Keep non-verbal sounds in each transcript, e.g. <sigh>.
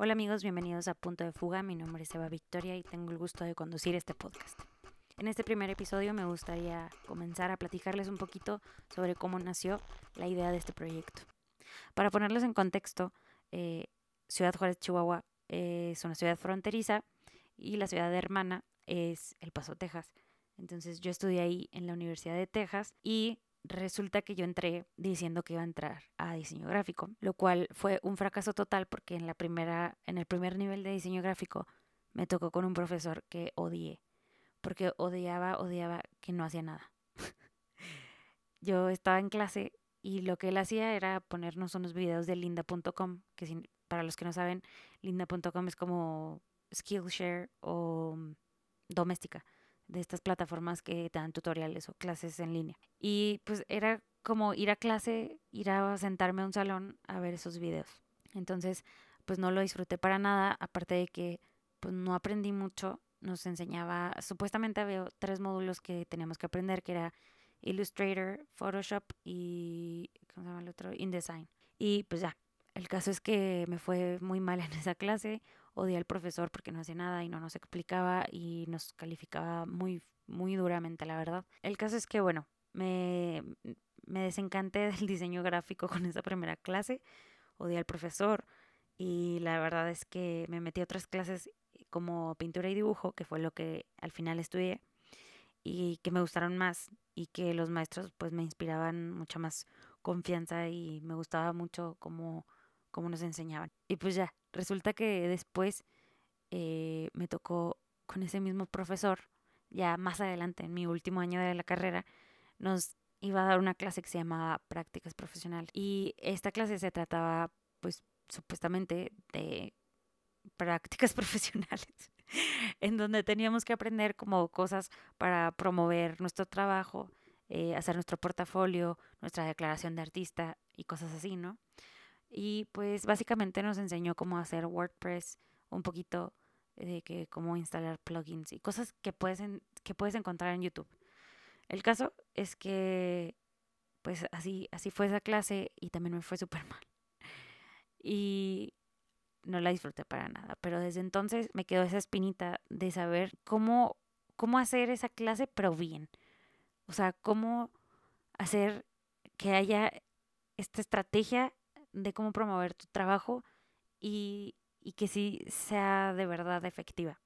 Hola amigos, bienvenidos a Punto de Fuga. Mi nombre es Eva Victoria y tengo el gusto de conducir este podcast. En este primer episodio me gustaría comenzar a platicarles un poquito sobre cómo nació la idea de este proyecto. Para ponerles en contexto, eh, Ciudad Juárez, Chihuahua es una ciudad fronteriza y la ciudad hermana es El Paso, Texas. Entonces yo estudié ahí en la Universidad de Texas y resulta que yo entré diciendo que iba a entrar a diseño gráfico, lo cual fue un fracaso total porque en la primera en el primer nivel de diseño gráfico me tocó con un profesor que odié, porque odiaba, odiaba que no hacía nada. <laughs> yo estaba en clase y lo que él hacía era ponernos unos videos de linda.com, que para los que no saben, linda.com es como Skillshare o doméstica de estas plataformas que dan tutoriales o clases en línea. Y pues era como ir a clase, ir a sentarme a un salón a ver esos videos. Entonces, pues no lo disfruté para nada, aparte de que pues no aprendí mucho, nos enseñaba, supuestamente había tres módulos que teníamos que aprender, que era Illustrator, Photoshop y, ¿cómo se llama el otro? InDesign. Y pues ya, el caso es que me fue muy mal en esa clase, odié al profesor porque no hacía nada y no nos explicaba y nos calificaba muy, muy duramente, la verdad. El caso es que, bueno, me, me desencanté <laughs> del diseño gráfico con esa primera clase, odié al profesor y la verdad es que me metí a otras clases como pintura y dibujo, que fue lo que al final estudié y que me gustaron más y que los maestros pues me inspiraban mucha más confianza y me gustaba mucho cómo, cómo nos enseñaban. Y pues ya, resulta que después eh, me tocó con ese mismo profesor, ya más adelante, en mi último año de la carrera, nos iba a dar una clase que se llamaba prácticas profesionales. Y esta clase se trataba, pues, supuestamente de prácticas <laughs> profesionales, en donde teníamos que aprender como cosas para promover nuestro trabajo, eh, hacer nuestro portafolio, nuestra declaración de artista y cosas así, ¿no? Y pues básicamente nos enseñó cómo hacer WordPress, un poquito de que cómo instalar plugins y cosas que puedes, que puedes encontrar en YouTube. El caso es que pues así, así fue esa clase y también me fue súper <laughs> mal. Y no la disfruté para nada, pero desde entonces me quedó esa espinita de saber cómo, cómo hacer esa clase pero bien. O sea, cómo hacer que haya esta estrategia de cómo promover tu trabajo y, y que sí sea de verdad efectiva.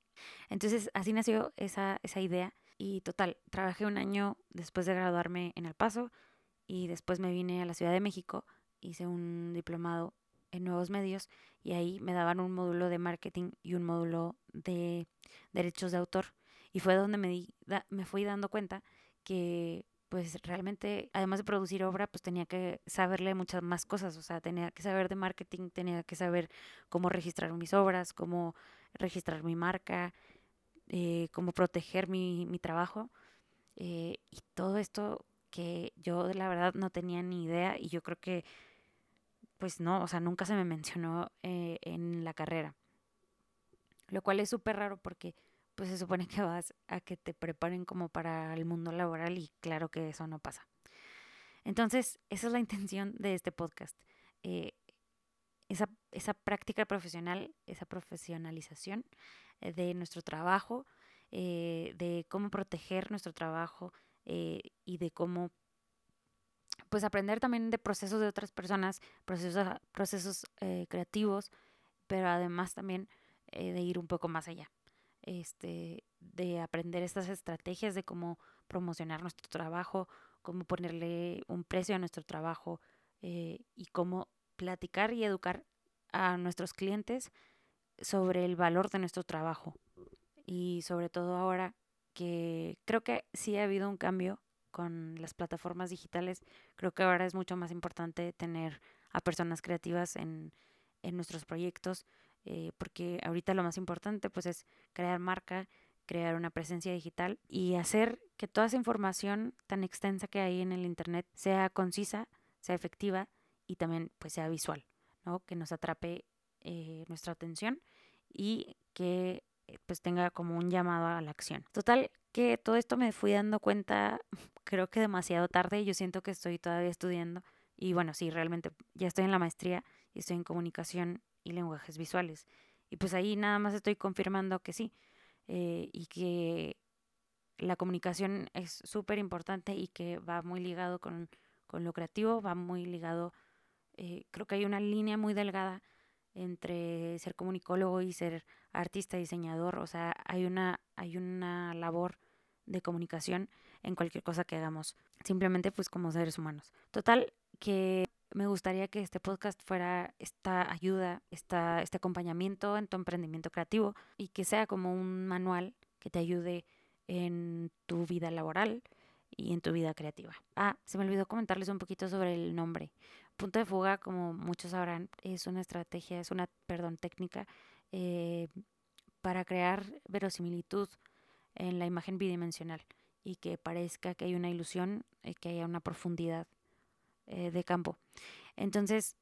Entonces así nació esa, esa idea y total, trabajé un año después de graduarme en El Paso y después me vine a la Ciudad de México, hice un diplomado en nuevos medios y ahí me daban un módulo de marketing y un módulo de derechos de autor y fue donde me, di, me fui dando cuenta que pues realmente, además de producir obra, pues tenía que saberle muchas más cosas, o sea, tenía que saber de marketing, tenía que saber cómo registrar mis obras, cómo registrar mi marca, eh, cómo proteger mi, mi trabajo. Eh, y todo esto que yo la verdad no tenía ni idea y yo creo que, pues no, o sea, nunca se me mencionó eh, en la carrera. Lo cual es súper raro porque pues se supone que vas a que te preparen como para el mundo laboral y claro que eso no pasa. Entonces, esa es la intención de este podcast. Eh, esa, esa, práctica profesional, esa profesionalización eh, de nuestro trabajo, eh, de cómo proteger nuestro trabajo y de cómo pues aprender también de procesos de otras personas, procesos, procesos creativos, pero además también de ir un poco más allá este, de aprender estas estrategias de cómo promocionar nuestro trabajo, cómo ponerle un precio a nuestro trabajo eh, y cómo platicar y educar a nuestros clientes sobre el valor de nuestro trabajo. Y sobre todo ahora que creo que sí ha habido un cambio con las plataformas digitales, creo que ahora es mucho más importante tener a personas creativas en, en nuestros proyectos, eh, porque ahorita lo más importante pues es crear marca, crear una presencia digital y hacer que toda esa información tan extensa que hay en el internet sea concisa, sea efectiva y también pues sea visual, ¿no? Que nos atrape eh, nuestra atención y que eh, pues tenga como un llamado a la acción. Total, que todo esto me fui dando cuenta <laughs> creo que demasiado tarde, yo siento que estoy todavía estudiando y bueno, sí, realmente ya estoy en la maestría y estoy en comunicación y lenguajes visuales. Y pues ahí nada más estoy confirmando que sí, eh, y que la comunicación es súper importante y que va muy ligado con, con, lo creativo, va muy ligado, eh, creo que hay una línea muy delgada entre ser comunicólogo y ser artista, diseñador, o sea, hay una, hay una labor de comunicación en cualquier cosa que hagamos, simplemente pues como seres humanos. Total, que me gustaría que este podcast fuera esta ayuda, esta, este acompañamiento en tu emprendimiento creativo y que sea como un manual que te ayude en tu vida laboral y en tu vida creativa. Ah, se me olvidó comentarles un poquito sobre el nombre. Punto de fuga, como muchos sabrán, es una estrategia, es una, perdón, técnica eh, para crear verosimilitud en la imagen bidimensional y que parezca que hay una ilusión, eh, que haya una profundidad eh, de campo. Entonces,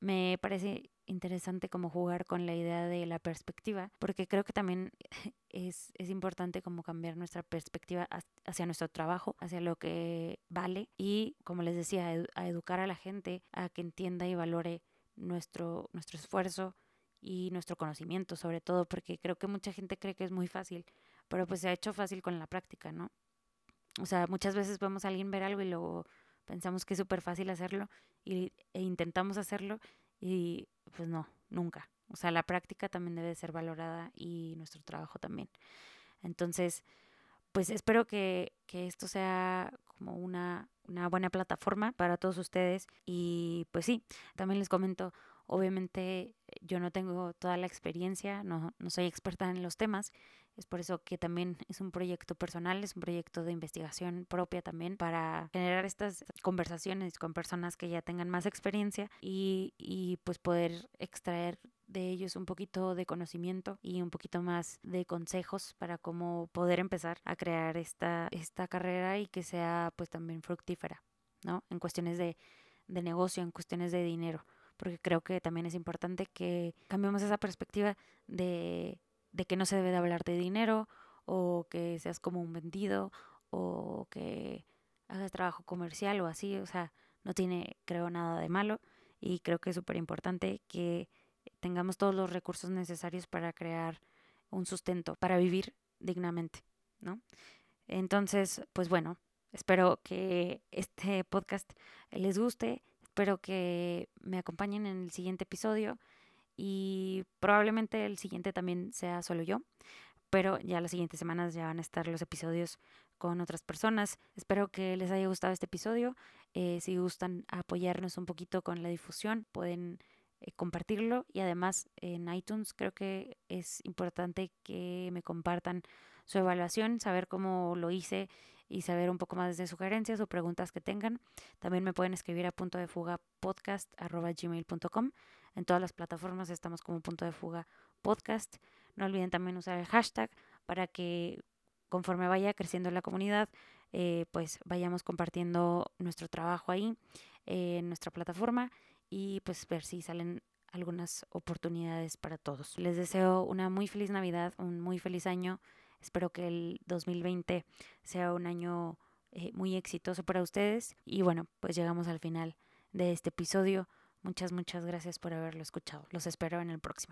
me parece interesante como jugar con la idea de la perspectiva, porque creo que también <laughs> es, es importante como cambiar nuestra perspectiva hacia nuestro trabajo, hacia lo que vale y, como les decía, a educar a la gente a que entienda y valore nuestro, nuestro esfuerzo y nuestro conocimiento, sobre todo, porque creo que mucha gente cree que es muy fácil, pero pues se ha hecho fácil con la práctica, ¿no? O sea, muchas veces vemos a alguien ver algo y luego pensamos que es súper fácil hacerlo y, e intentamos hacerlo y pues no, nunca. O sea, la práctica también debe ser valorada y nuestro trabajo también. Entonces, pues espero que, que esto sea como una, una buena plataforma para todos ustedes. Y pues sí, también les comento, obviamente yo no tengo toda la experiencia, no, no soy experta en los temas, es por eso que también es un proyecto personal, es un proyecto de investigación propia también para generar estas conversaciones con personas que ya tengan más experiencia y, y pues poder extraer de ellos un poquito de conocimiento y un poquito más de consejos para cómo poder empezar a crear esta, esta carrera y que sea pues también fructífera, ¿no? En cuestiones de, de negocio, en cuestiones de dinero, porque creo que también es importante que cambiemos esa perspectiva de de que no se debe de hablar de dinero o que seas como un vendido o que hagas trabajo comercial o así, o sea, no tiene, creo, nada de malo y creo que es súper importante que tengamos todos los recursos necesarios para crear un sustento, para vivir dignamente, ¿no? Entonces, pues bueno, espero que este podcast les guste, espero que me acompañen en el siguiente episodio y probablemente el siguiente también sea solo yo, pero ya las siguientes semanas ya van a estar los episodios con otras personas. Espero que les haya gustado este episodio. Eh, si gustan apoyarnos un poquito con la difusión, pueden eh, compartirlo y además en iTunes creo que es importante que me compartan su evaluación, saber cómo lo hice y saber un poco más de sugerencias o preguntas que tengan. También me pueden escribir a punto de fuga podcast gmail.com. En todas las plataformas estamos como punto de fuga podcast. No olviden también usar el hashtag para que conforme vaya creciendo la comunidad, eh, pues vayamos compartiendo nuestro trabajo ahí eh, en nuestra plataforma y pues ver si salen algunas oportunidades para todos. Les deseo una muy feliz Navidad, un muy feliz año. Espero que el 2020 sea un año eh, muy exitoso para ustedes. Y bueno, pues llegamos al final de este episodio. Muchas, muchas gracias por haberlo escuchado. Los espero en el próximo.